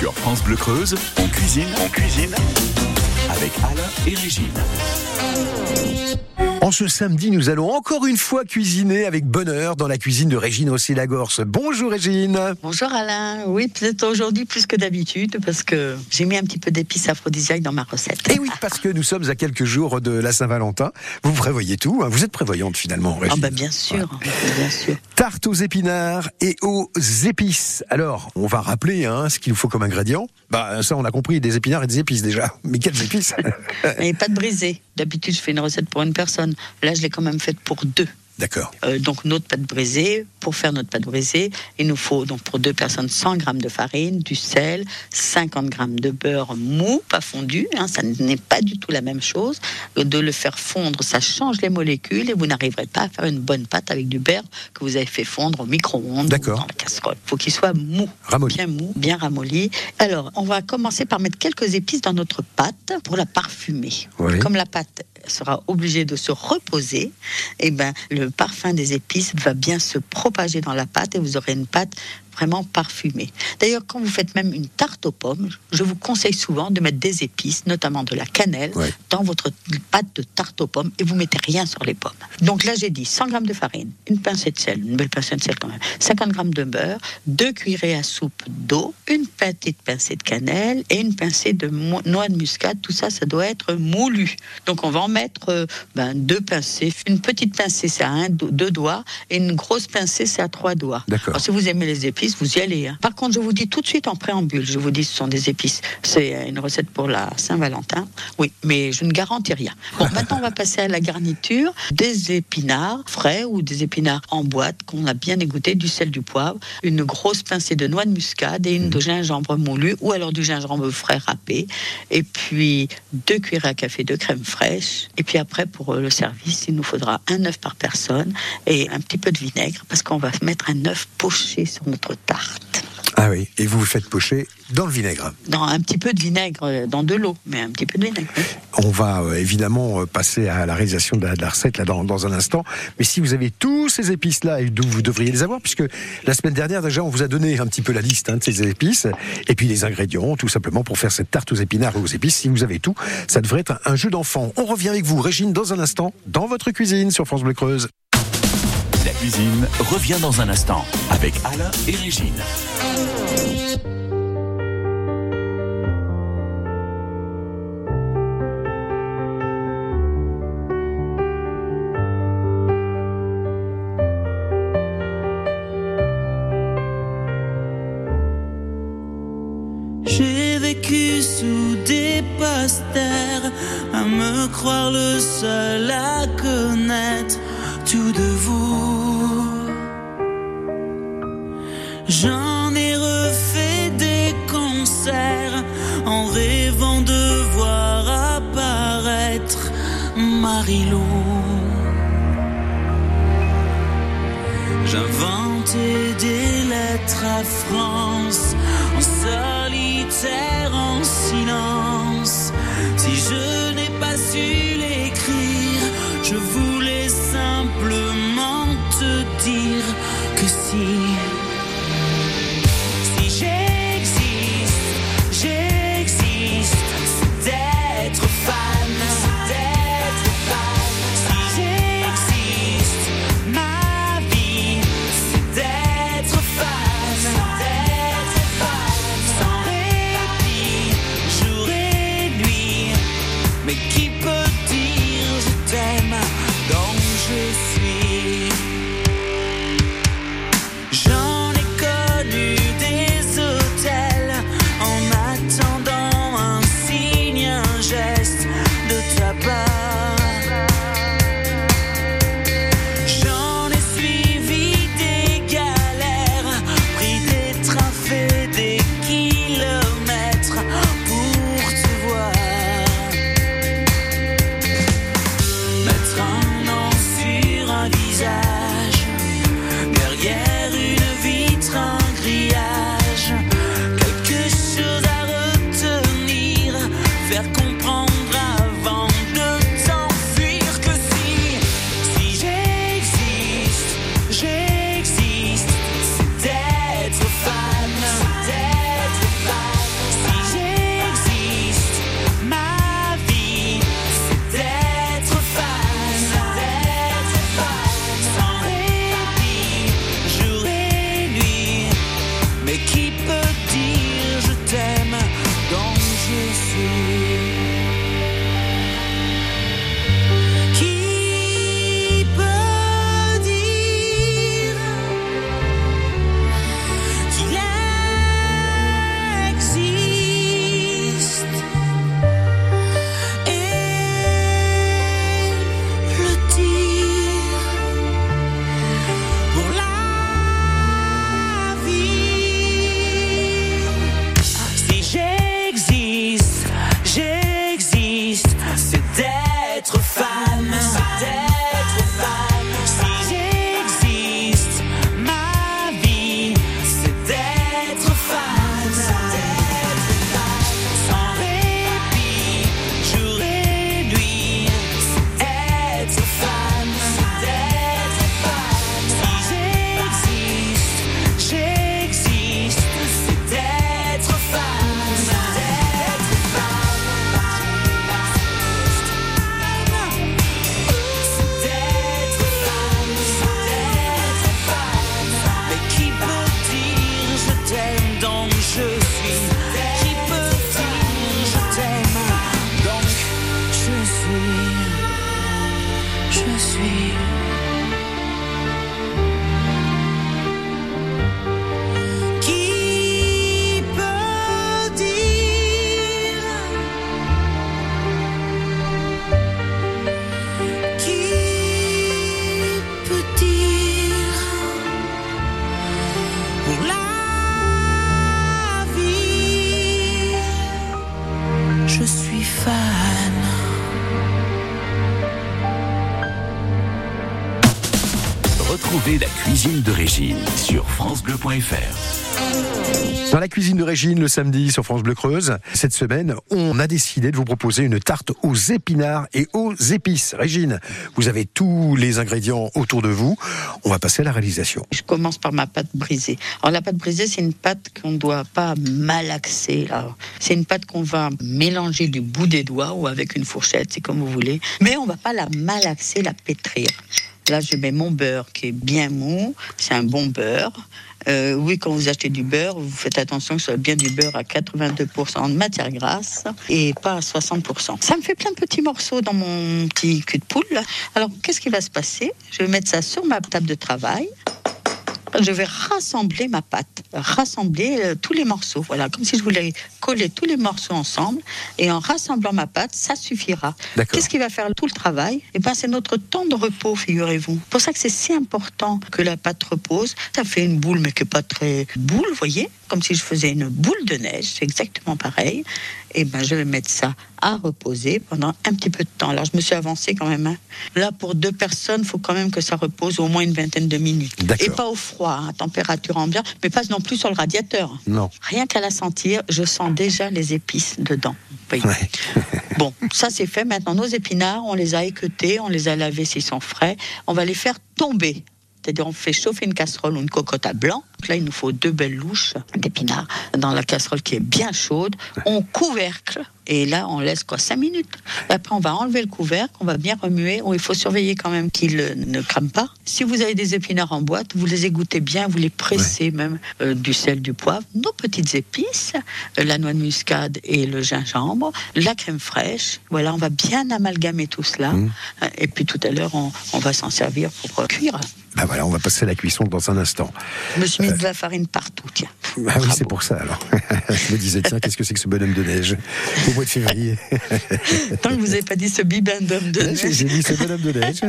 Sur France Bleu Creuse, on cuisine, on cuisine avec Alain et Régine. En ce samedi, nous allons encore une fois cuisiner avec bonheur dans la cuisine de Régine Rossi-Lagorce. Bonjour Régine. Bonjour Alain. Oui, peut-être aujourd'hui plus que d'habitude parce que j'ai mis un petit peu d'épices aphrodisiaques dans ma recette. Et oui, parce que nous sommes à quelques jours de la Saint-Valentin. Vous prévoyez tout. Hein. Vous êtes prévoyante finalement, Régine. Ah bah bien sûr, bien sûr. Tarte aux épinards et aux épices. Alors, on va rappeler hein, ce qu'il nous faut comme ingrédients. Bah ça, on a compris, des épinards et des épices déjà. Mais quelles épices? Et pas de brisé. D'habitude, je fais une recette pour une personne. Là, je l'ai quand même faite pour deux. D'accord. Euh, donc notre pâte brisée, pour faire notre pâte brisée, il nous faut donc pour deux personnes 100 g de farine, du sel, 50 g de beurre mou, pas fondu, hein, ça n'est pas du tout la même chose. De le faire fondre, ça change les molécules et vous n'arriverez pas à faire une bonne pâte avec du beurre que vous avez fait fondre au micro-ondes ou dans la casserole. Il faut qu'il soit mou, bien mou, bien ramolli. Alors, on va commencer par mettre quelques épices dans notre pâte pour la parfumer. Comme la pâte sera obligée de se reposer, et eh ben le parfum des épices va bien se propager dans la pâte et vous aurez une pâte vraiment parfumé. D'ailleurs, quand vous faites même une tarte aux pommes, je vous conseille souvent de mettre des épices, notamment de la cannelle, dans votre pâte de tarte aux pommes et vous mettez rien sur les pommes. Donc là, j'ai dit 100 g de farine, une pincée de sel, une belle pincée de sel quand même, 50 g de beurre, deux cuillerées à soupe d'eau, une petite pincée de cannelle et une pincée de noix de muscade. Tout ça, ça doit être moulu. Donc on va en mettre euh, ben, deux pincées. Une petite pincée, c'est à un, deux doigts et une grosse pincée, c'est à trois doigts. Alors, si vous aimez les épices, vous y allez. Hein. Par contre, je vous dis tout de suite en préambule, je vous dis ce sont des épices. C'est une recette pour la Saint-Valentin. Oui, mais je ne garantis rien. Bon, maintenant on va passer à la garniture. Des épinards frais ou des épinards en boîte qu'on a bien égoutté, du sel, du poivre, une grosse pincée de noix de muscade et une de gingembre moulu ou alors du gingembre frais râpé. Et puis deux cuillères à café de crème fraîche. Et puis après, pour le service, il nous faudra un œuf par personne et un petit peu de vinaigre parce qu'on va mettre un œuf poché sur notre tarte. Ah oui, et vous vous faites pocher dans le vinaigre Dans un petit peu de vinaigre, euh, dans de l'eau, mais un petit peu de vinaigre. On va euh, évidemment euh, passer à la réalisation de la, recette là dans, dans, un instant. Mais si vous avez tous ces épices là, et vous devriez les avoir, puisque la semaine dernière déjà on vous a donné un petit peu la liste hein, de ces épices et puis les ingrédients, tout simplement pour faire cette tarte aux épinards et aux épices. Si vous avez tout, ça devrait être un, un jeu d'enfant. On revient avec vous, Régine, dans un instant, dans votre cuisine sur France Bleu Creuse. La cuisine revient dans un instant avec Alain et Régine. J'ai vécu sous des posters, à me croire le seul à connaître de vous. J'en ai refait des concerts en rêvant de voir apparaître Marilou. J'inventais des lettres à France en solitaire, en silence. Si je n'ai pas su que Régine sur FranceBleu.fr. Dans la cuisine de Régine le samedi sur France Bleu Creuse, cette semaine, on a décidé de vous proposer une tarte aux épinards et aux épices. Régine, vous avez tous les ingrédients autour de vous. On va passer à la réalisation. Je commence par ma pâte brisée. Alors la pâte brisée, c'est une pâte qu'on ne doit pas malaxer. C'est une pâte qu'on va mélanger du bout des doigts ou avec une fourchette, c'est comme vous voulez. Mais on ne va pas la malaxer, la pétrir. Là, je mets mon beurre qui est bien mou. C'est un bon beurre. Euh, oui, quand vous achetez du beurre, vous faites attention que ce soit bien du beurre à 82% de matière grasse et pas à 60%. Ça me fait plein de petits morceaux dans mon petit cul de poule. Alors, qu'est-ce qui va se passer? Je vais mettre ça sur ma table de travail je vais rassembler ma pâte, rassembler euh, tous les morceaux. Voilà, comme si je voulais coller tous les morceaux ensemble. Et en rassemblant ma pâte, ça suffira. Qu'est-ce qui va faire tout le travail? Eh ben, c'est notre temps de repos, figurez-vous. C'est pour ça que c'est si important que la pâte repose. Ça fait une boule, mais qui n'est pas très boule, voyez Comme si je faisais une boule de neige. C'est exactement pareil. Et eh ben, je vais mettre ça à reposer pendant un petit peu de temps. Alors, je me suis avancée quand même. Hein. Là, pour deux personnes, il faut quand même que ça repose au moins une vingtaine de minutes. Et pas au froid, à hein, température ambiante, mais pas non plus sur le radiateur. Non. Rien qu'à la sentir, je sens déjà les épices dedans. bon, ça c'est fait. Maintenant, nos épinards, on les a équeutés, on les a lavés s'ils sont frais. On va les faire tomber. C'est-à-dire, on fait chauffer une casserole ou une cocotte à blanc. là, il nous faut deux belles louches d'épinards dans la casserole qui est bien chaude. On couvercle et là, on laisse quoi 5 minutes. après, on va enlever le couvercle, on va bien remuer. il faut surveiller quand même qu'il ne crame pas. Si vous avez des épinards en boîte, vous les égouttez bien, vous les pressez même euh, du sel, du poivre, nos petites épices, euh, la noix de muscade et le gingembre, la crème fraîche. Voilà, on va bien amalgamer tout cela. Mmh. Et puis tout à l'heure, on, on va s'en servir pour cuire. Ben voilà, on va passer à la cuisson dans un instant. Je me suis mis de la farine partout, tiens. Ah oui, c'est pour ça alors. je me disais, tiens, qu'est-ce que c'est que ce bonhomme de neige au mois de février Tant que vous n'avez pas dit ce bibendum de neige. J'ai dit ce bonhomme de neige.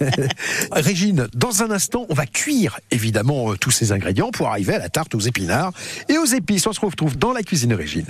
Régine, dans un instant, on va cuire évidemment euh, tous ces ingrédients pour arriver à la tarte aux épinards et aux épices. On se retrouve dans la cuisine de Régine.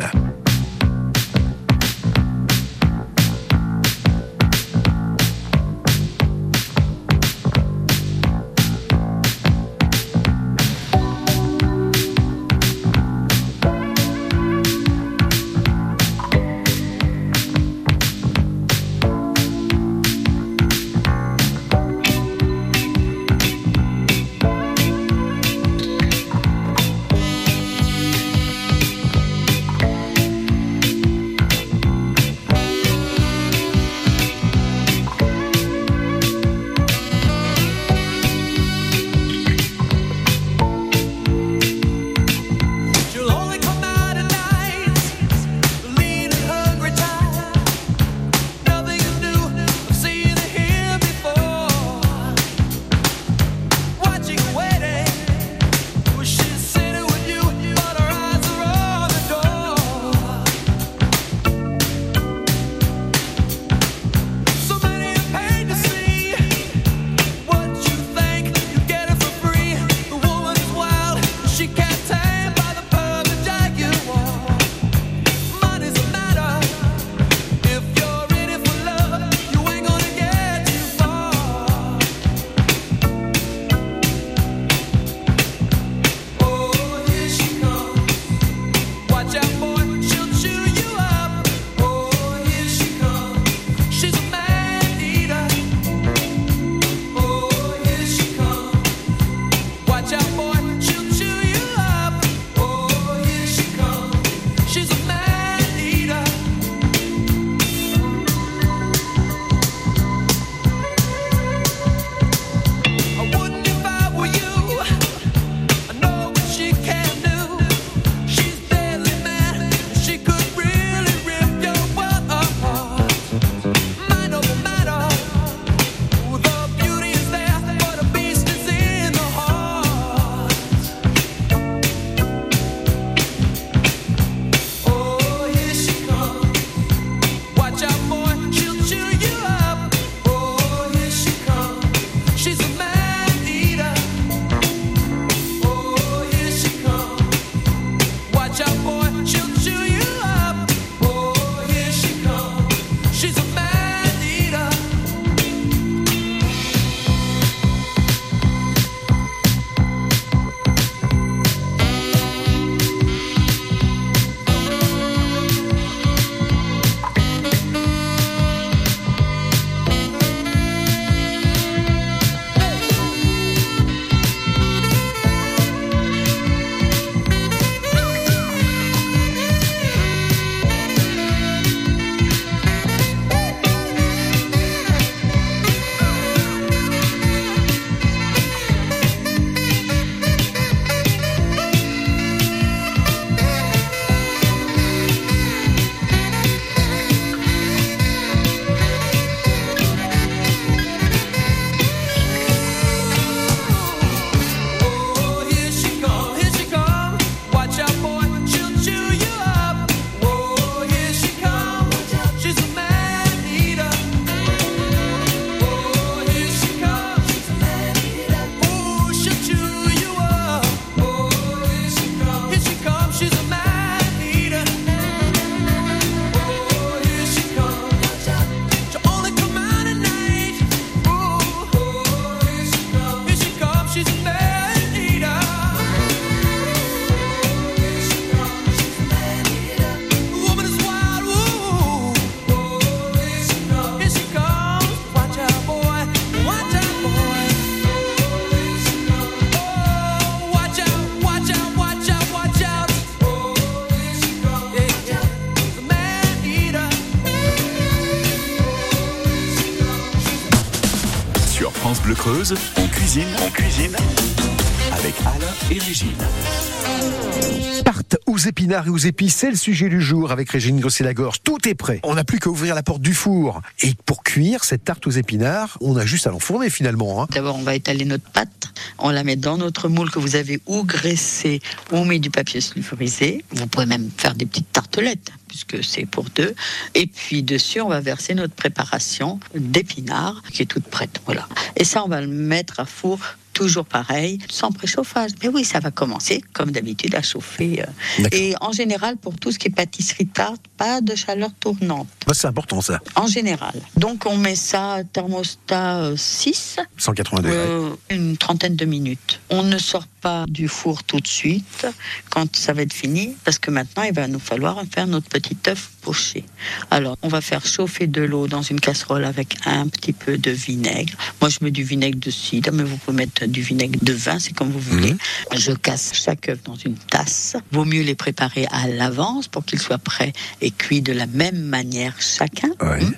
On cuisine, on cuisine. Avec Alain et Régine. Tarte aux épinards et aux épices, c'est le sujet du jour avec Régine Grosset-Lagorce. Tout est prêt. On n'a plus qu'à ouvrir la porte du four. Et pour cuire cette tarte aux épinards, on a juste à l'enfourner finalement. hein. D'abord, on va étaler notre pâte. On la met dans notre moule que vous avez ou graissé ou on met du papier sulfurisé. Vous pouvez même faire des petites tartelettes puisque c'est pour deux. Et puis dessus, on va verser notre préparation d'épinards qui est toute prête. Voilà. Et ça, on va le mettre à four toujours pareil, sans préchauffage. Mais oui, ça va commencer, comme d'habitude, à chauffer. euh. Et en général, pour tout ce qui est pâtisserie tarte, pas de chaleur tournante. Bah, c'est important ça. En général. Donc, on met ça à thermostat euh, 6, 180 degrés. euh, une trentaine de minutes. On ne sort pas du four tout de suite quand ça va être fini, parce que maintenant, il va nous falloir faire notre petit œuf poché. Alors, on va faire chauffer de l'eau dans une casserole avec un petit peu de vinaigre. Moi, je mets du vinaigre de cidre, mais vous pouvez mettre du vinaigre de vin, c'est comme vous voulez. Je casse chaque œuf dans une tasse. Vaut mieux les préparer à l'avance pour qu'ils soient prêts et cuits de la même manière chacun. Hum.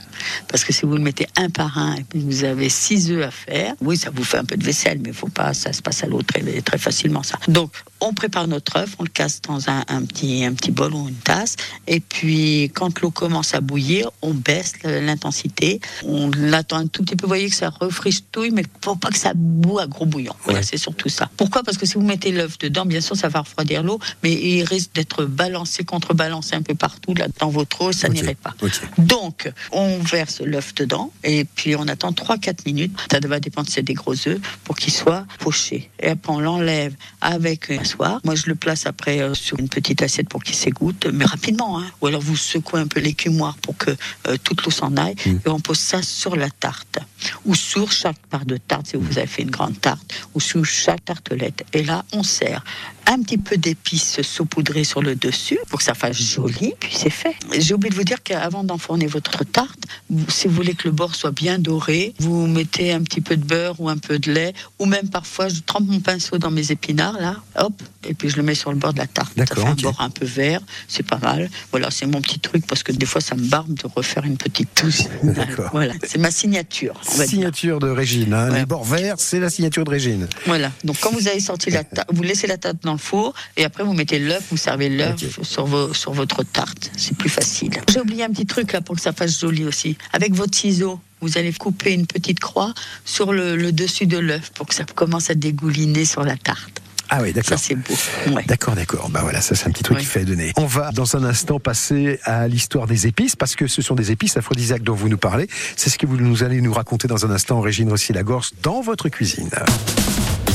Parce que si vous le mettez un par un et puis vous avez six œufs à faire, oui, ça vous fait un peu de vaisselle, mais il faut pas, ça se passe à l'eau très, très facilement, ça. Donc, on prépare notre œuf, on le casse dans un, un petit, un petit bol ou une tasse, et puis quand l'eau commence à bouillir, on baisse l'intensité, on l'attend un tout petit peu, vous voyez que ça refriche-touille, mais faut pas que ça boue à gros bouillon. Voilà, Ouais. c'est surtout ça. Pourquoi? Parce que si vous mettez l'œuf dedans, bien sûr, ça va refroidir l'eau, mais il risque d'être balancé, contrebalancé un peu partout là dans votre eau, ça n'irait pas. Donc, on verse l'œuf dedans et puis on attend 3-4 minutes. Ça va dépendre si c'est des gros œufs pour qu'ils soient pochés. Et après, on l'enlève avec un Moi, je le place après euh, sur une petite assiette pour qu'il s'égoutte, mais rapidement. hein. Ou alors, vous secouez un peu l'écumoire pour que euh, toute l'eau s'en aille et on pose ça sur la tarte. Ou sur chaque part de tarte, si vous avez fait une grande tarte, ou sur chaque tartelette. Et là, on sert un petit peu d'épices saupoudrées sur le dessus pour que ça fasse joli, puis c'est fait. J'ai oublié de vous dire qu'avant d'enfourner votre tarte, si vous voulez que le bord soit bien doré, vous mettez un petit peu de beurre ou un peu de lait, ou même parfois je trempe mon pinceau dans mes épinards là, hop, et puis je le mets sur le bord de la tarte. Ça D'accord, fait un bord un peu vert, c'est pas mal. Voilà, c'est mon petit truc parce que des fois ça me barbe de refaire une petite touche. Voilà, c'est ma signature. Dire. Signature de Régine. hein. Ouais. Les bords verts, c'est la signature de Régine. Voilà. Donc quand vous avez sorti la tarte, vous laissez la tarte dans le four et après vous mettez l'œuf, vous servez l'œuf sur, vos, sur votre tarte. C'est plus facile. J'ai oublié un petit truc là pour que ça fasse joli aussi. Avec votre ciseau, vous allez couper une petite croix sur le, le dessus de l'œuf pour que ça commence à dégouliner sur la tarte. Ah oui, Ça d'accord. c'est beau. Ouais. D'accord, d'accord. Bah voilà, ça c'est un petit truc Oui. qui fait donner. On va dans un instant passer à l'histoire des épices parce que ce sont des épices aphrodisiaques dont vous nous parlez. C'est ce que vous nous allez nous raconter dans un instant, Régine Rossi-Lagorce, dans votre cuisine.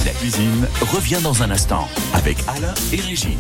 La cuisine revient dans un instant avec Alain et Régine.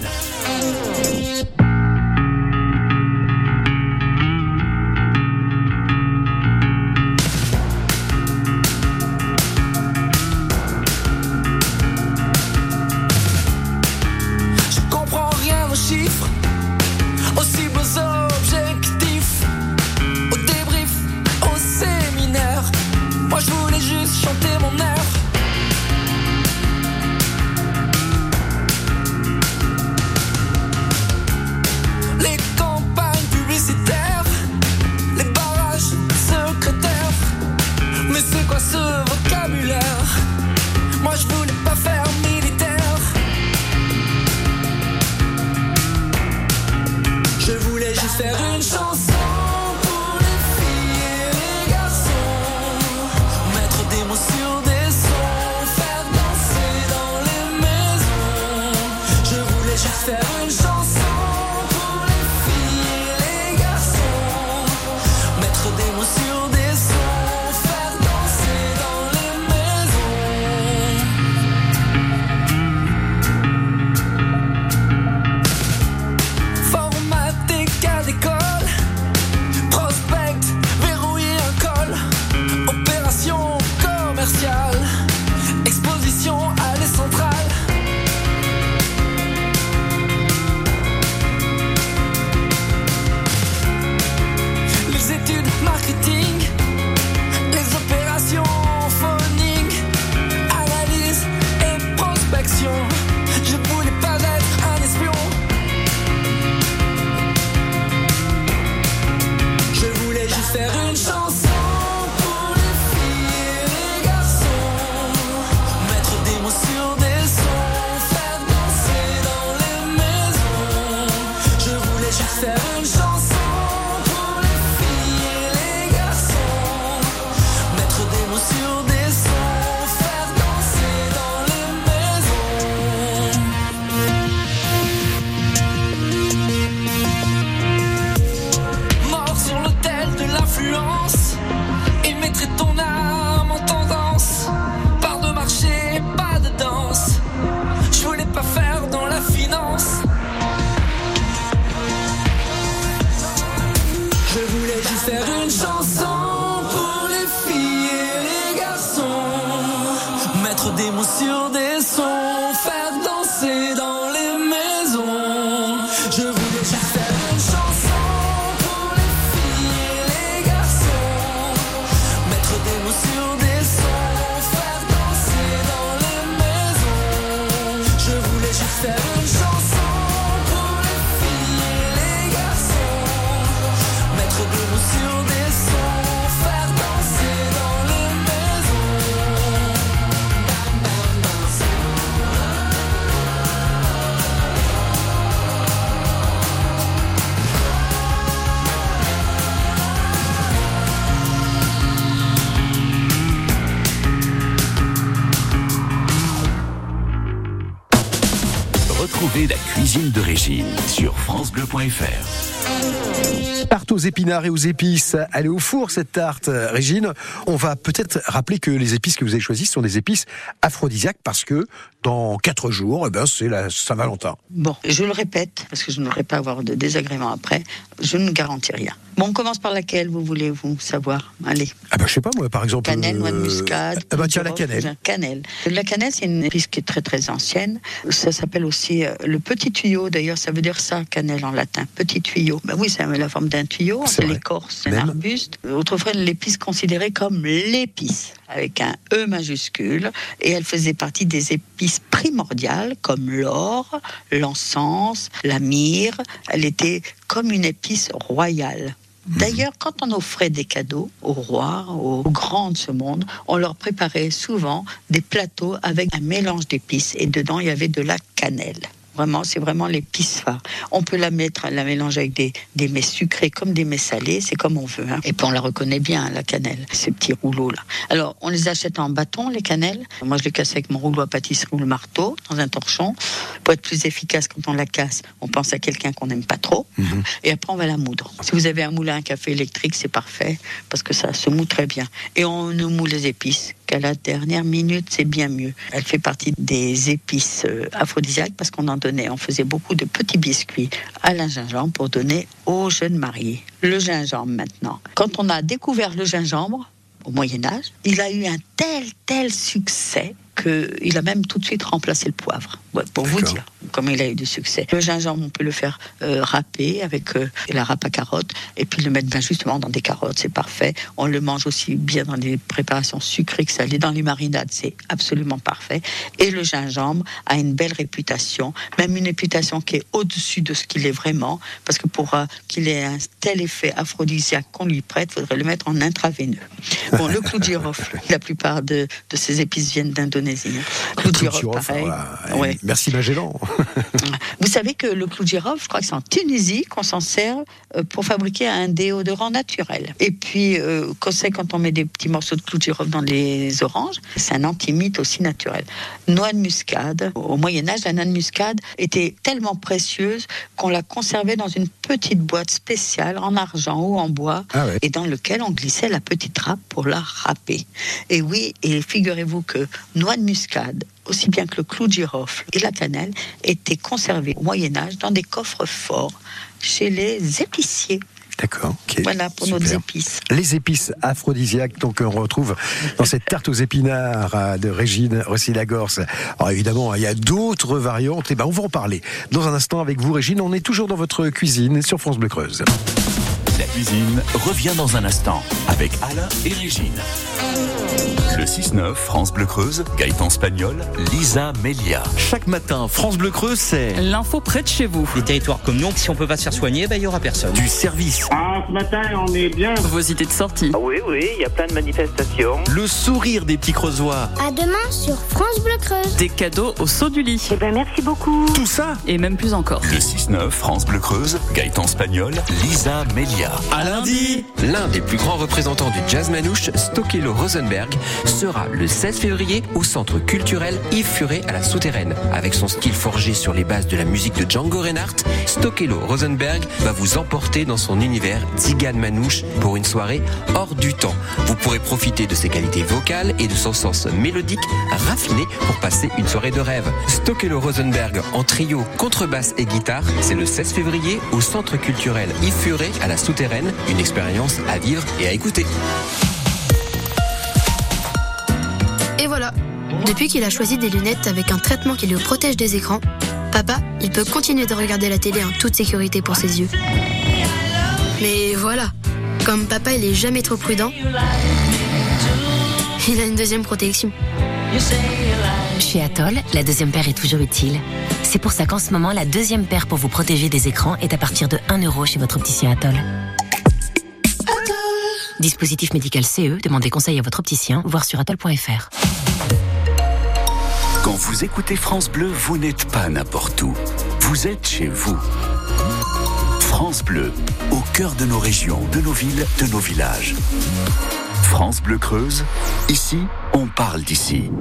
La cuisine de Régine sur francebleu.fr. Tarte aux épinards et aux épices. Elle est au four cette tarte, euh, Régine. On va peut-être rappeler que les épices que vous avez choisies sont des épices aphrodisiaques parce que dans quatre jours, eh ben, c'est la Saint-Valentin. Bon, je le répète, parce que je ne voudrais pas avoir de désagréments après, je ne garantis rien. Bon, on commence par laquelle, vous voulez, vous savoir? Allez, Ah ben je sais pas moi, par exemple. cannelle, noix de euh, muscade. Ah bah tiens la cannelle. Cannelle. La cannelle, c'est une épice qui est très très ancienne. Ça s'appelle aussi euh, le petit tuyau, d'ailleurs, ça veut dire ça, cannelle en latin. Petit tuyau. Ben oui, a la forme d'un tuyau, C'est c'est l'écorce, c'est un arbuste. Autrefois, l'épice considérée comme l'épice, avec un E majuscule, et elle faisait partie des épices primordiales, comme l'or, l'encens, la myrrhe. Elle était comme une épice royale. D'ailleurs, quand on offrait des cadeaux aux rois, aux grands de ce monde, on leur préparait souvent des plateaux avec un mélange d'épices et dedans il y avait de la cannelle. Vraiment, c'est vraiment l'épice phare. On peut la mettre, la mélanger avec des, des mets sucrés comme des mets salés, c'est comme on veut. hein. Et puis on la reconnaît bien, la cannelle, ces petits rouleaux là. Alors, on les achète en bâton, les cannelles. Moi, je les casse avec mon rouleau à pâtisserie ou le marteau, dans un torchon. Pour être plus efficace, quand on la casse, on pense à quelqu'un qu'on n'aime pas trop. Et après, on va la moudre. Si vous avez un moulin à café électrique, c'est parfait, parce que ça se moud très bien. Et on ne moule les épices qu'à la dernière minute, c'est bien mieux. Elle fait partie des épices euh, aphrodisiaques, parce qu'on en on faisait beaucoup de petits biscuits à la gingembre pour donner aux jeunes mariés. Le gingembre maintenant. Quand on a découvert le gingembre, au Moyen Âge, il a eu un tel, tel succès qu'il a même tout de suite remplacé le poivre, pour vous dire comme il a eu du succès. Le gingembre, on peut le faire euh, râper avec euh, la râpe à carottes et puis le mettre ben, justement dans des carottes, c'est parfait. On le mange aussi bien dans des préparations sucrées que salées, dans les marinades, c'est absolument parfait. Et le gingembre a une belle réputation, même une réputation qui est au-dessus de ce qu'il est vraiment, parce que pour euh, qu'il ait un tel effet aphrodisiaque qu'on lui prête, il faudrait le mettre en intraveineux. Bon, le clou de girofle, la plupart de, de ces épices viennent d'Indonésie. hein. Clou de girofle, Girofle, pareil. voilà. Ouais. Merci Magellan. Vous savez que le clou de girofle, je crois que c'est en Tunisie qu'on s'en sert euh, pour fabriquer un déodorant naturel. Et puis, euh, qu'on sait quand on met des petits morceaux de clou de girofle dans les oranges, c'est un antimite aussi naturel. Noix de muscade. Au Moyen Âge, la noix de muscade était tellement précieuse qu'on la conservait dans une petite boîte spéciale en argent ou en bois Ah ouais. et dans lequel on glissait la petite râpe pour la râper. Et oui, et figurez-vous que noix de muscade, aussi bien que le clou de girofle et la cannelle, étaient conservés au Moyen Âge dans des coffres forts chez les épiciers. D'accord. ok. Voilà pour Super. nos épices. Les épices aphrodisiaques, donc on retrouve dans cette tarte aux épinards euh, de Régine Rossi-Lagorce. Alors évidemment, il y a d'autres variantes, et ben on va en parler dans un instant avec vous, Régine. On est toujours dans votre cuisine sur France Bleu Creuse. La cuisine revient dans un instant avec Alain et Régine. Le 6-9, France Bleu Creuse, Gaëtan Spagnol, Lisa Melia. Chaque matin, France Bleu Creuse, c'est L'info près de chez vous. Des territoires comme nous, si on peut pas se faire soigner, ben, il y aura personne. du service, Ah, ce matin, on est bien. Vos idées de sortie. Oui, oui, il y a plein de manifestations. le sourire des petits creusois. À demain sur France Bleu Creuse. Des cadeaux au saut du lit. Eh ben merci beaucoup. Tout ça Et même plus encore. Le 6-9, France Bleu Creuse, Gaëtan Spagnol, Lisa Melia. à lundi. L'un des plus grands représentants du jazz manouche, Stokelo Rosenberg, sera le 16 février au centre culturel Yves Furet à la Souterraine. Avec son style forgé sur les bases de la musique de Django Reinhardt, Stokelo Rosenberg va vous emporter dans son univers Zigan manouche pour une soirée hors du temps. Vous pourrez profiter de ses qualités vocales et de son sens mélodique raffiné pour passer une soirée de rêve. Stokelo Rosenberg en trio, contrebasse et guitare, c'est le 16 février au centre culturel Yves à la Souterraine. Une expérience à vivre et à écouter. Et voilà. Depuis qu'il a choisi des lunettes avec un traitement qui le protège des écrans, papa, il peut continuer de regarder la télé en toute sécurité pour ses yeux. Mais voilà, comme papa il est jamais trop prudent, il a une deuxième protection. Chez Atoll, la deuxième paire est toujours utile. C'est pour ça qu'en ce moment, la deuxième paire pour vous protéger des écrans est à partir de 1 euro chez votre opticien Atoll. Dispositif médical CE, demandez conseil à votre opticien, voir sur atoll.fr. Quand vous écoutez France Bleu, vous n'êtes pas n'importe où. Vous êtes chez vous. France Bleu, au cœur de nos régions, de nos villes, de nos villages. France Bleu Creuse, ici, on parle d'ici.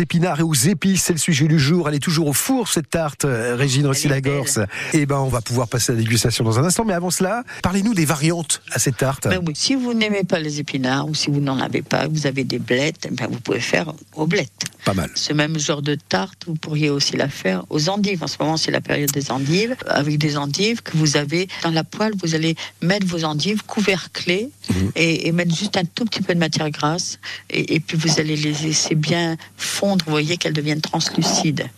Épinards et aux épices, c'est le sujet du jour. Elle est toujours au four, cette tarte, euh, Régine Rossi-Lagorce. Et ben, on va pouvoir passer à la dégustation dans un instant. Mais avant cela, parlez-nous des variantes à cette tarte. Ben oui, si vous n'aimez pas les épinards ou si vous n'en avez pas, vous avez des blettes, ben vous pouvez faire aux blettes. Pas mal. Ce même genre de tarte, vous pourriez aussi la faire aux endives. En ce moment, c'est la période des endives. Avec des endives que vous avez dans la poêle, vous allez mettre vos endives couverclées et, et mettre juste un tout petit peu de matière grasse. Et, et puis vous allez les laisser bien fondre. Vous voyez qu'elles deviennent translucides.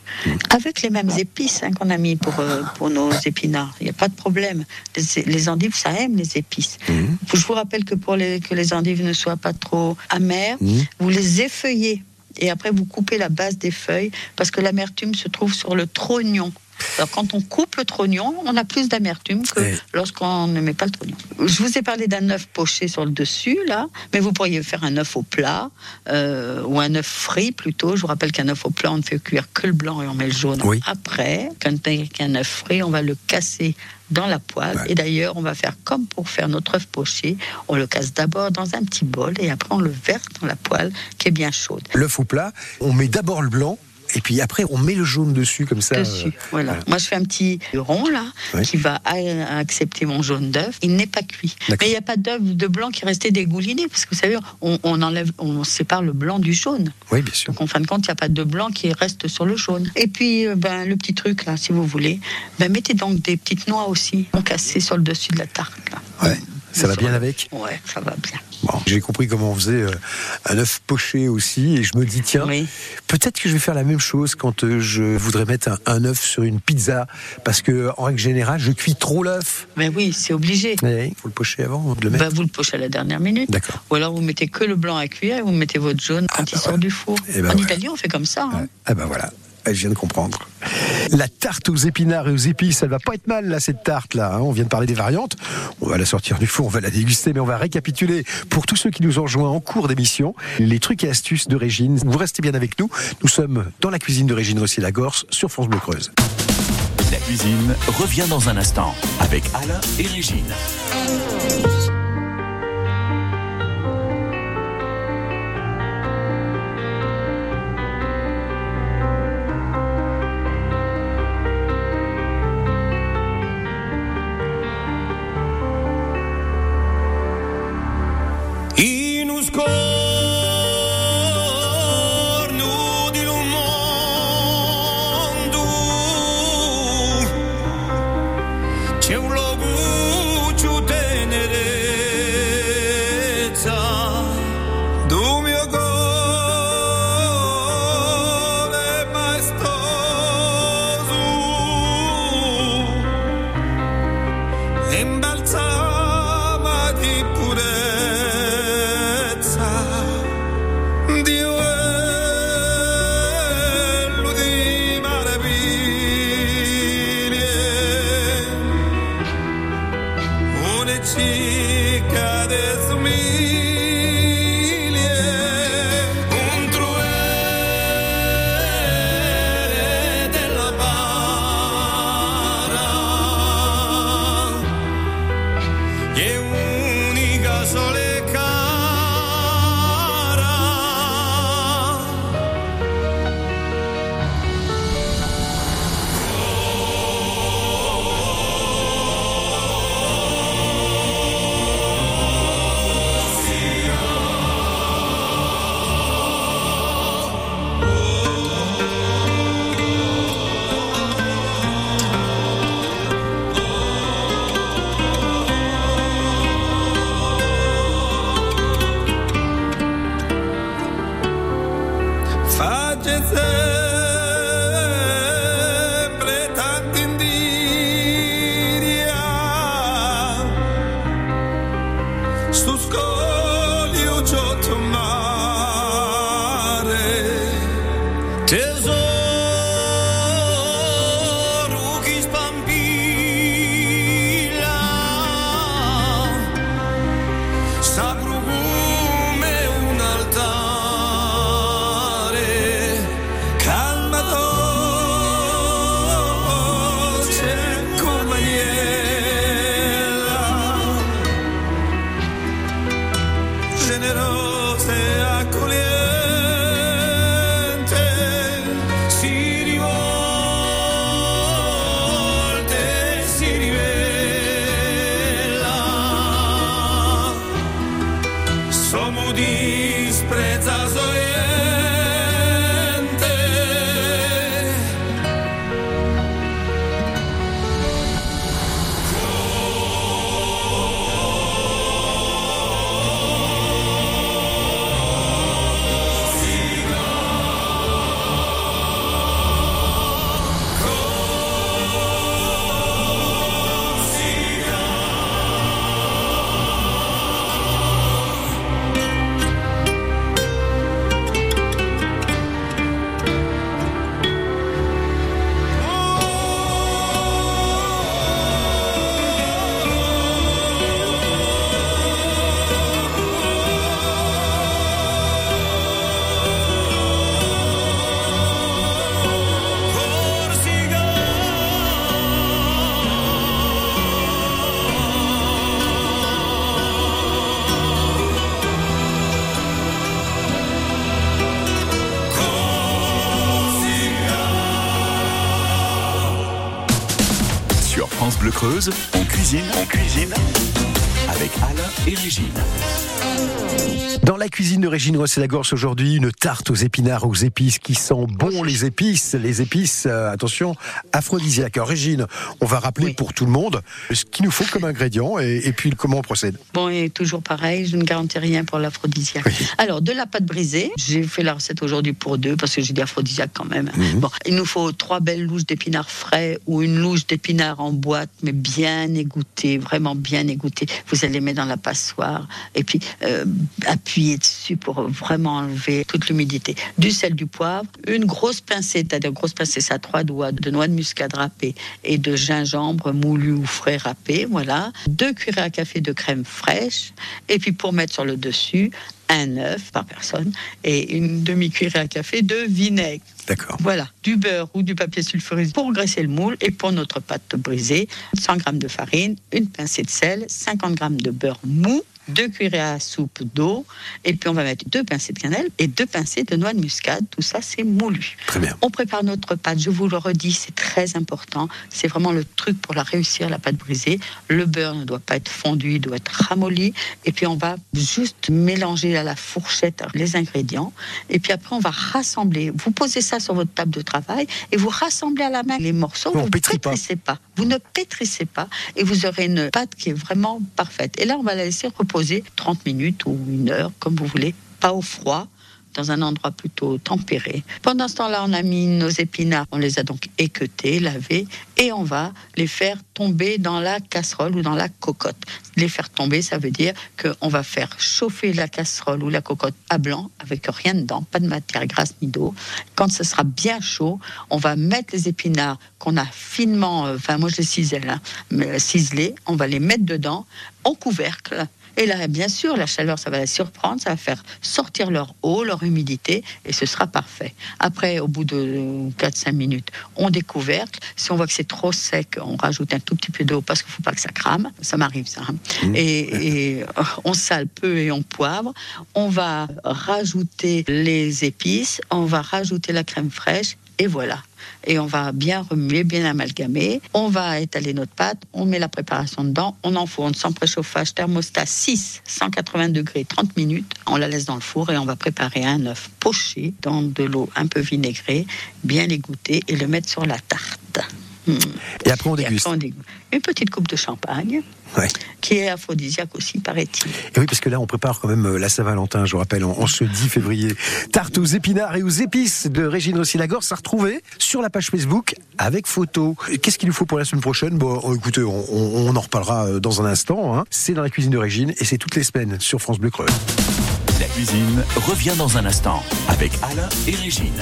Avec les mêmes épices hein, qu'on a mis pour, euh, pour nos épinards. Il n'y a pas de problème. Les, les endives, ça aime les épices. Je vous rappelle que pour les, que les endives ne soient pas trop amères, vous les effeuillez. Et après, vous coupez la base des feuilles parce que l'amertume se trouve sur le trognon. Alors, quand on coupe le trognon, on a plus d'amertume que lorsqu'on ne met pas le trognon. Je vous ai parlé d'un œuf poché sur le dessus, là, mais vous pourriez faire un œuf au plat euh, ou un œuf frit plutôt. Je vous rappelle qu'un œuf au plat, on ne fait cuire que le blanc et on met le jaune après. Quand un œuf frit, on va le casser dans la poêle. Et d'ailleurs, on va faire comme pour faire notre œuf poché. On le casse d'abord dans un petit bol et après on le verse dans la poêle qui est bien chaude. L'œuf au plat, on met d'abord le blanc. Et puis après, on met le jaune dessus, comme ça. Dessus, euh, voilà. Moi, je fais un petit rond là qui va accepter mon jaune d'œuf. Il n'est pas cuit, mais il n'y a pas d'œuf de blanc qui est resté dégouliné parce que vous savez, on, on enlève, on sépare le blanc du jaune. Oui, bien sûr. Donc en fin de compte, il n'y a pas de blanc qui reste sur le jaune. Et puis, euh, ben le petit truc là, si vous voulez, ben mettez donc des petites noix aussi, cassées sur le dessus de la tarte là. Ouais. Ça va bien avec Ouais, ça va bien. Bon, j'ai compris comment on faisait euh, un œuf poché aussi, et je me dis tiens, peut-être que je vais faire la même chose quand euh, je voudrais mettre un, un œuf sur une pizza, parce que en règle générale, je cuis trop l'œuf. Mais oui, c'est obligé. Il faut le pocher avant de le mettre. Ben, vous le pochez à la dernière minute. D'accord. Ou alors vous mettez que le blanc à cuire et vous mettez votre jaune quand il sort du four. Eh ben en. Italie, on fait comme ça. hein. Ah ben voilà. Je viens de comprendre. La tarte aux épinards et aux épices, elle va pas être mal là cette tarte là. hein. On vient de parler des variantes. On va la sortir du four, on va la déguster, mais on va récapituler pour tous ceux qui nous ont rejoints en cours d'émission les trucs et astuces de Régine. Vous restez bien avec nous. Nous sommes dans la cuisine de Régine Rossi-Lagorce sur France Bleu Creuse. La cuisine revient dans un instant avec Alain et Régine. coisas. Creuse, cuisine, on cuisine avec Alain et Régine. Dans la cuisine de Régine Rossé-Lagorce aujourd'hui, une tarte aux épinards aux épices qui sent bon les épices. Les épices, euh, attention, aphrodisiaques. Alors Régine, on va rappeler pour tout le monde ce qu'il nous faut comme ingrédient et, et puis comment on procède. Bon, et toujours pareil, je ne garantis rien pour l'aphrodisiaque. Alors, de la pâte brisée, j'ai fait la recette aujourd'hui pour deux, parce que j'ai dit aphrodisiaque quand même. Bon, il nous faut trois belles louches d'épinards frais ou une louche d'épinards en boîte, mais bien égouttée, vraiment bien égouttée. Vous allez mettre dans la passoire et puis euh, appuyer dessus pour vraiment enlever toute l'humidité. Du sel, du poivre, une grosse pincée, c'est-à-dire grosse pincée, ça trois doigts de noix de muscade râpée et de gingembre moulu ou frais râpé, voilà. Deux cuillerées à café de crème fraîche et puis pour mettre sur le dessus, un œuf par personne et une demi-cuillerée à café de vinaigre. D'accord. Voilà, du beurre ou du papier sulfurisé pour graisser le moule et pour notre pâte brisée, 100 g de farine, une pincée de sel, 50 g de beurre mou, deux cuillerées à soupe d'eau et puis on va mettre deux pincées de cannelle et deux pincées de noix de muscade. Tout ça, c'est moulu. Très bien. On prépare notre pâte, je vous le redis, c'est très important. C'est vraiment le truc pour la réussir, la pâte brisée. Le beurre ne doit pas être fondu, il doit être ramolli. Et puis on va juste mélanger à la fourchette les ingrédients. Et puis après, on va rassembler. Vous posez ça sur votre table de travail et vous rassemblez à la main les morceaux. Vous ne pétrit pas. pétrissez pas. Vous ne pétrissez pas et vous aurez une pâte qui est vraiment parfaite. Et là, on va la laisser reposer 30 minutes ou une heure, comme vous voulez, pas au froid dans un endroit plutôt tempéré. Pendant ce temps-là, on a mis nos épinards, on les a donc équeutés, lavés, et on va les faire tomber dans la casserole ou dans la cocotte. Les faire tomber, ça veut dire qu'on va faire chauffer la casserole ou la cocotte à blanc, avec rien dedans, pas de matière grasse ni d'eau. Quand ce sera bien chaud, on va mettre les épinards qu'on a finement, euh, enfin moi je les cisèle, hein, mais ciselés, on va les mettre dedans en couvercle. Et là, bien sûr, la chaleur, ça va la surprendre, ça va faire sortir leur eau, leur humidité, et ce sera parfait. Après, au bout de 4-5 minutes, on découvercle. Si on voit que c'est trop sec, on rajoute un tout petit peu d'eau parce qu'il ne faut pas que ça crame. Ça m'arrive, ça. hein. Et, et, euh, on sale peu et on poivre. On va rajouter les épices, on va rajouter la crème fraîche, et voilà. Et on va bien remuer, bien amalgamer. On va étaler notre pâte, on met la préparation dedans, on enfourne sans préchauffage, thermostat 6, 180 degrés, 30 minutes. On la laisse dans le four et on va préparer un œuf poché dans de l'eau un peu vinaigrée, bien l'égoutter et le mettre sur la tarte. Hmm. Et après, on déguste. après, on déguste. Une petite coupe de champagne, Ouais. qui est aphrodisiaque aussi, paraît-il. Et oui, parce que là, on prépare quand même euh, la Saint-Valentin, je vous rappelle, en, en ce 10 février. Tarte aux épinards et aux épices de Régine Rossi-Lagorce à retrouver sur la page Facebook avec photo. Qu'est-ce qu'il nous faut pour la semaine prochaine? Bon, euh, écoutez, on, on- on en reparlera euh, dans un instant. hein. C'est dans la cuisine de Régine et c'est toutes les semaines sur France Bleu Creuse. La cuisine revient dans un instant avec Alain et Régine.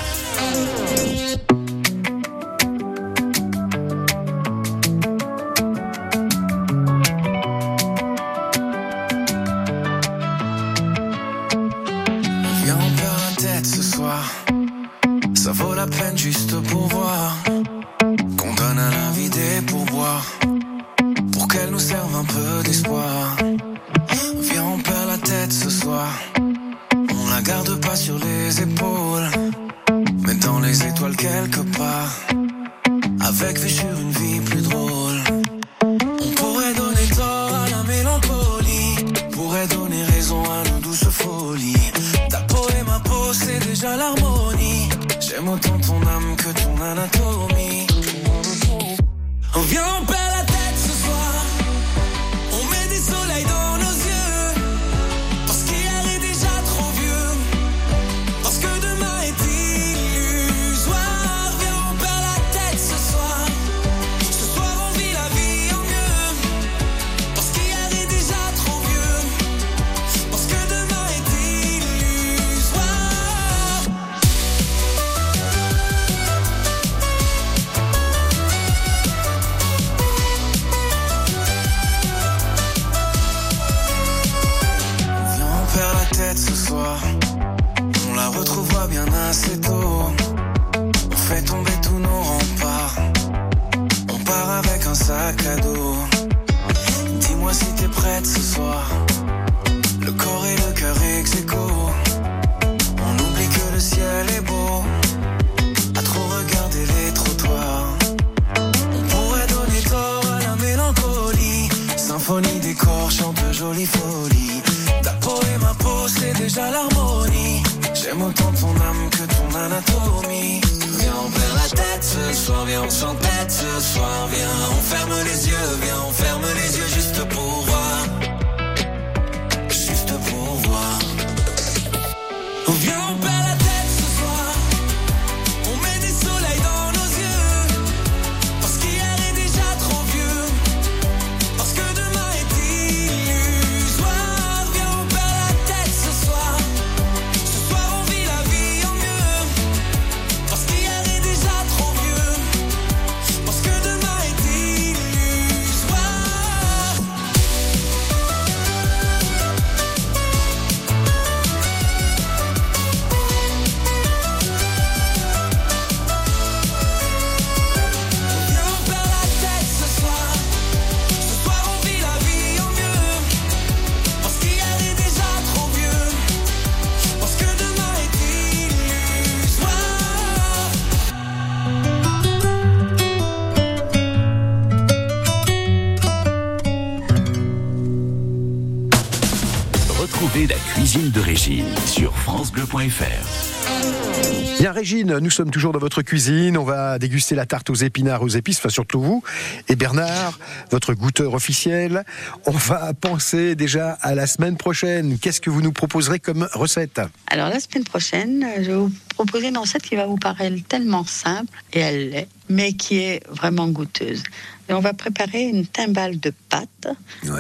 Nous sommes toujours dans votre cuisine. On va déguster la tarte aux épinards, aux épices, enfin surtout vous. Et Bernard, votre goûteur officiel. On va penser déjà à la semaine prochaine. Qu'est-ce que vous nous proposerez comme recette? Alors la semaine prochaine, je vais vous proposer une recette qui va vous paraître tellement simple, et elle l'est, mais qui est vraiment goûteuse. Et on va préparer une timbale de pâtes,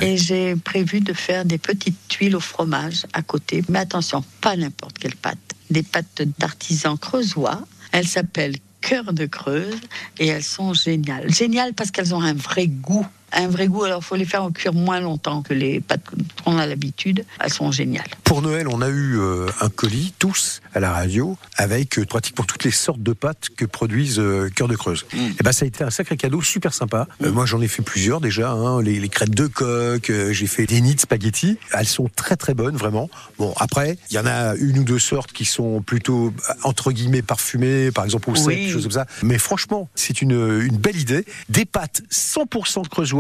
et j'ai prévu de faire des petites tuiles au fromage à côté. Mais attention, pas n'importe quelle pâte, des pâtes d'artisans creusois. Elles s'appellent Cœur de Creuse et elles sont géniales. Géniales parce qu'elles ont un vrai goût. Un vrai goût, alors il faut les faire en cuire moins longtemps que les pâtes qu'on a l'habitude. Elles sont géniales. Pour Noël, on a eu euh, un colis, tous, à la radio, avec euh, pratiquement toutes les sortes de pâtes que produisent euh, Cœur de Creuse. Et ben, ça a été un sacré cadeau, super sympa. Euh, moi, j'en ai fait plusieurs déjà, hein, les, les crêpes de coq, euh, j'ai fait des nids de spaghettis. Elles sont très très bonnes, vraiment. Bon, après, il y en a une ou deux sortes qui sont plutôt, entre guillemets, parfumées, par exemple au sec, Oui. des choses comme ça. Mais franchement, c'est une, une belle idée. Des pâtes 100% creusoises.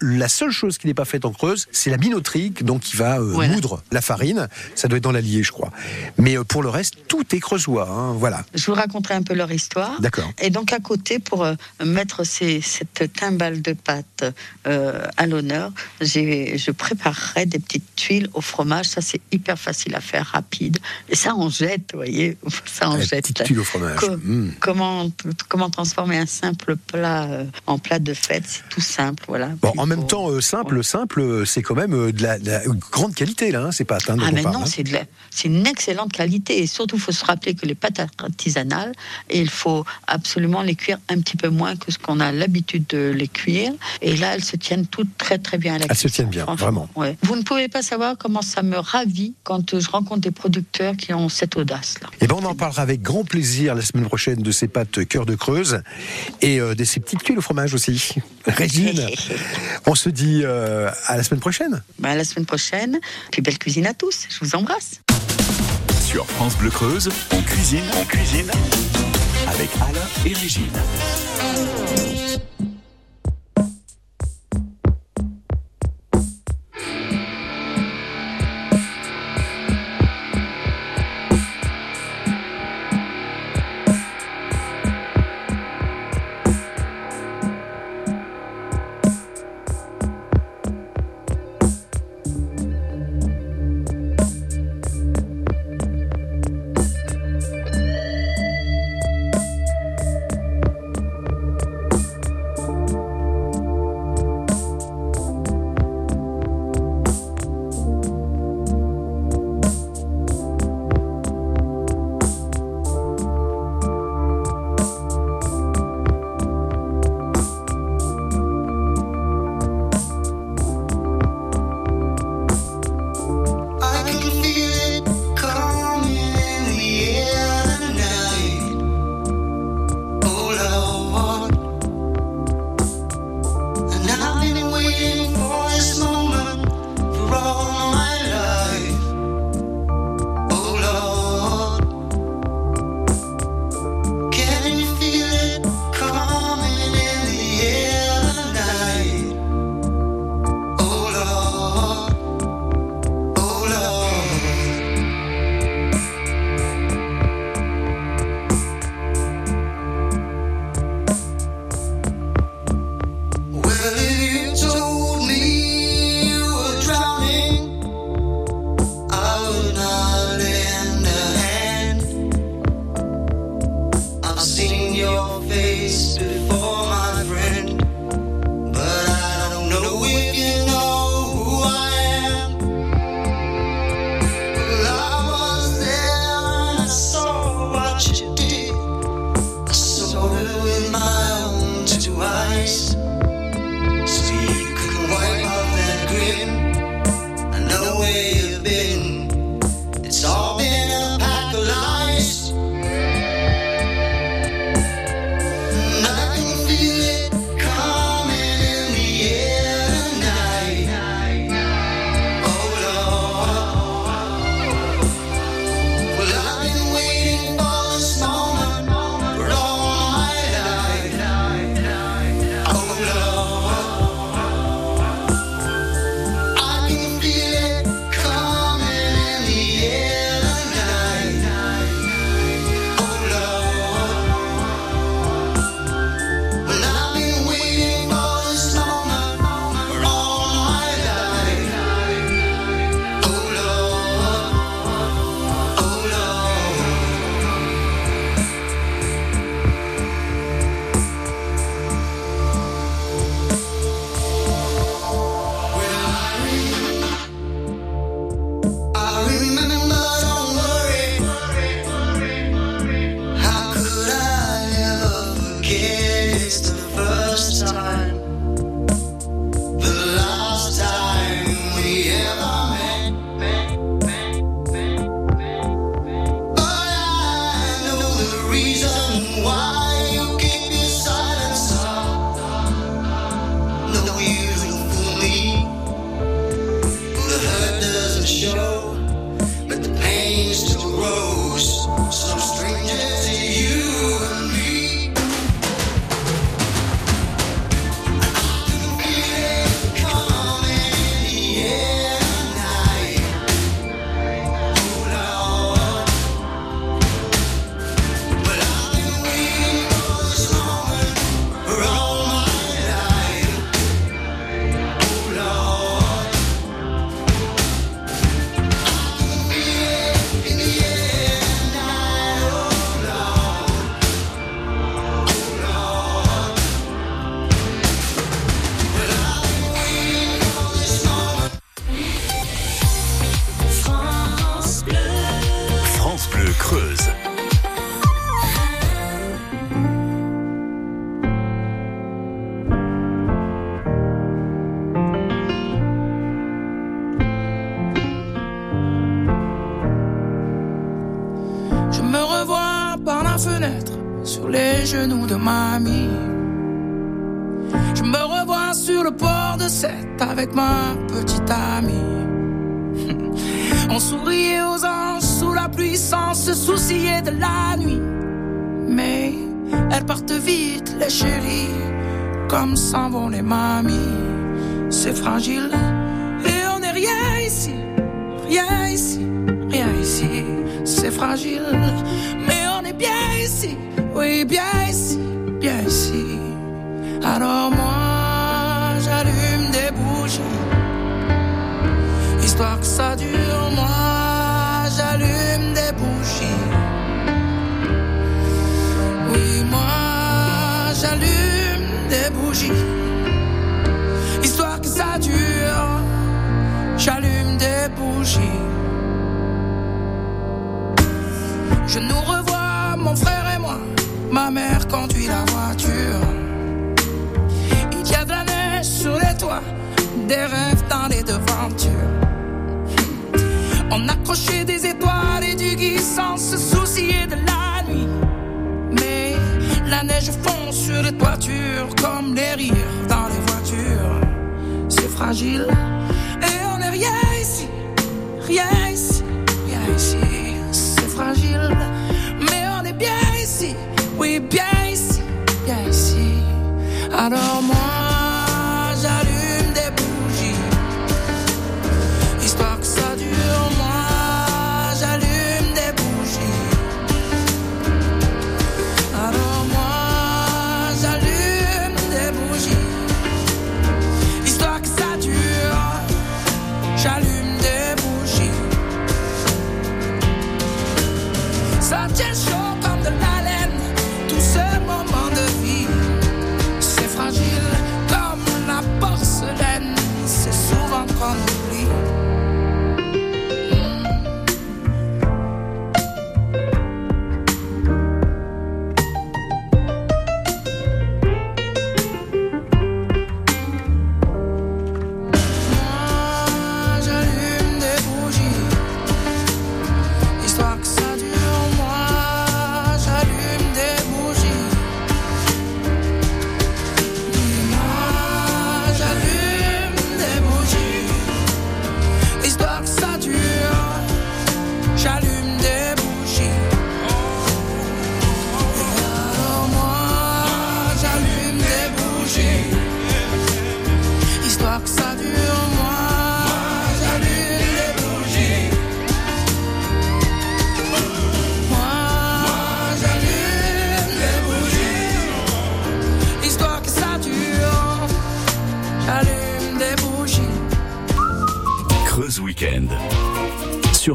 La seule chose qui n'est pas faite en Creuse, c'est la minoterie, donc qui va euh, Voilà. moudre la farine. Ça doit être dans l'Allier, je crois. Mais euh, pour le reste, tout est creusois. hein, voilà. Je vous raconterai un peu leur histoire. D'accord. Et donc à côté, pour euh, mettre ces- cette timbale de pâte à l'honneur, je préparerai des petites tuiles au fromage. Ça, c'est hyper facile à faire, rapide. Et ça, on jette, vous voyez. Ça, on La jette. petite tuile au fromage. Co- Mm. Comment, comment transformer un simple plat en plat de fête? C'est tout simple, voilà. Bon, en même temps, euh, simple, simple, euh, c'est quand même euh, de la, de la grande qualité, là. hein, c'est pas atteindre. Ah mais non, c'est c'est une excellente qualité et surtout il faut se rappeler que les pâtes artisanales, il faut absolument les cuire un petit peu moins que ce qu'on a l'habitude de les cuire et là elles se tiennent toutes très très bien à la Elles se tiennent bien, vraiment. Ouais. Vous ne pouvez pas savoir comment ça me ravit quand je rencontre des producteurs qui ont cette audace là. Et ben, on en parlera avec grand plaisir la semaine prochaine de ces pâtes cœur de Creuse et euh, de ces petites tuiles au fromage aussi. Régine, on se dit euh, à la semaine prochaine. Ben, à la semaine prochaine, puis belle cuisine à tous, je vous embrasse. Sur France Bleu Creuse, on cuisine, on cuisine avec Alain et Régine. Les genoux de mamie. Je me revois sur le port de Sète avec ma petite amie. On souriait aux anges sous la pluie sans se soucier de la nuit. Mais elles partent vite, les chéris, comme s'en vont les mamies. C'est fragile et on n'est rien ici, rien ici, rien ici. C'est fragile, oui, bien ici, bien ici. Alors moi, j'allume des bougies histoire que ça dure, moi j'allume des bougies. Oui, moi j'allume des bougies. Histoire que ça dure, j'allume des bougies. Je nous Ma mère conduit la voiture. Il y a de la neige sur les toits, des rêves dans les devantures. On accrochait des étoiles et du gui sans se soucier de la nuit. Mais la neige fond sur les toitures comme les rires dans les voitures. C'est fragile et on n'est rien ici, rien ici, rien ici. C'est fragile, mais on est bien ici, oui, bien ici, bien ici. Alors moi, j'allume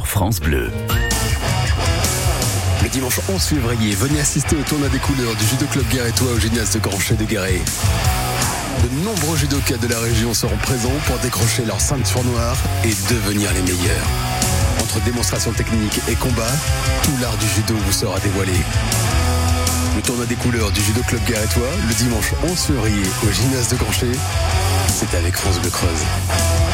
France Bleu. Le dimanche 11 février, venez assister au tournoi des couleurs du Judo Club Guérétois au gymnase de Granchet de Guéret. De nombreux judokas de la région seront présents pour décrocher leur ceinture noire et devenir les meilleurs. Entre démonstrations techniques et combats, tout l'art du judo vous sera dévoilé. Le tournoi des couleurs du Judo Club Guérétois, le dimanche 11 février au gymnase de Granchet, c'est avec France Bleu Creuse.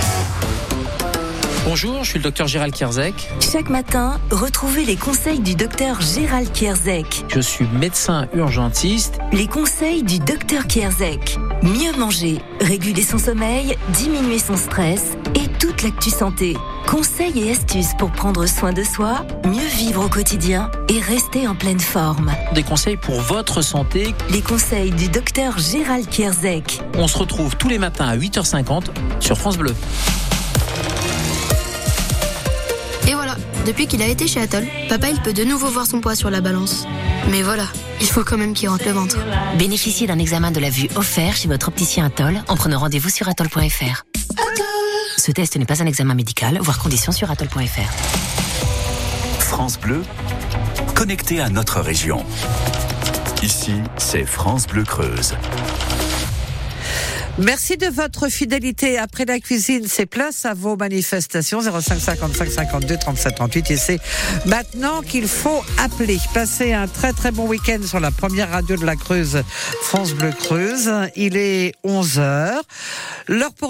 Bonjour, je suis le docteur Gérald Kierzek. Chaque matin, retrouvez les conseils du docteur Gérald Kierzek. Je suis médecin urgentiste. Les conseils du docteur Kierzek. Mieux manger, réguler son sommeil, diminuer son stress et toute l'actu santé. Conseils et astuces pour prendre soin de soi, mieux vivre au quotidien et rester en pleine forme. Des conseils pour votre santé. Les conseils du docteur Gérald Kierzek. On se retrouve tous les matins à 8h50 sur France Bleu. Depuis qu'il a été chez Atoll, papa il peut de nouveau voir son poids sur la balance. Mais voilà, il faut quand même qu'il rentre le ventre. Bénéficiez d'un examen de la vue offert chez votre opticien Atoll en prenant rendez-vous sur atoll.fr. Ce test n'est pas un examen médical, voire conditions sur atoll.fr. France Bleu, connecté à notre région. Ici, c'est France Bleu Creuse. Merci de votre fidélité. Après la cuisine, c'est place à vos manifestations 05 55 52 37 38 et c'est maintenant qu'il faut appeler. Passez un très très bon week-end sur la première radio de la Creuse, France Bleu Creuse. Il est 11 heures. L'heure pour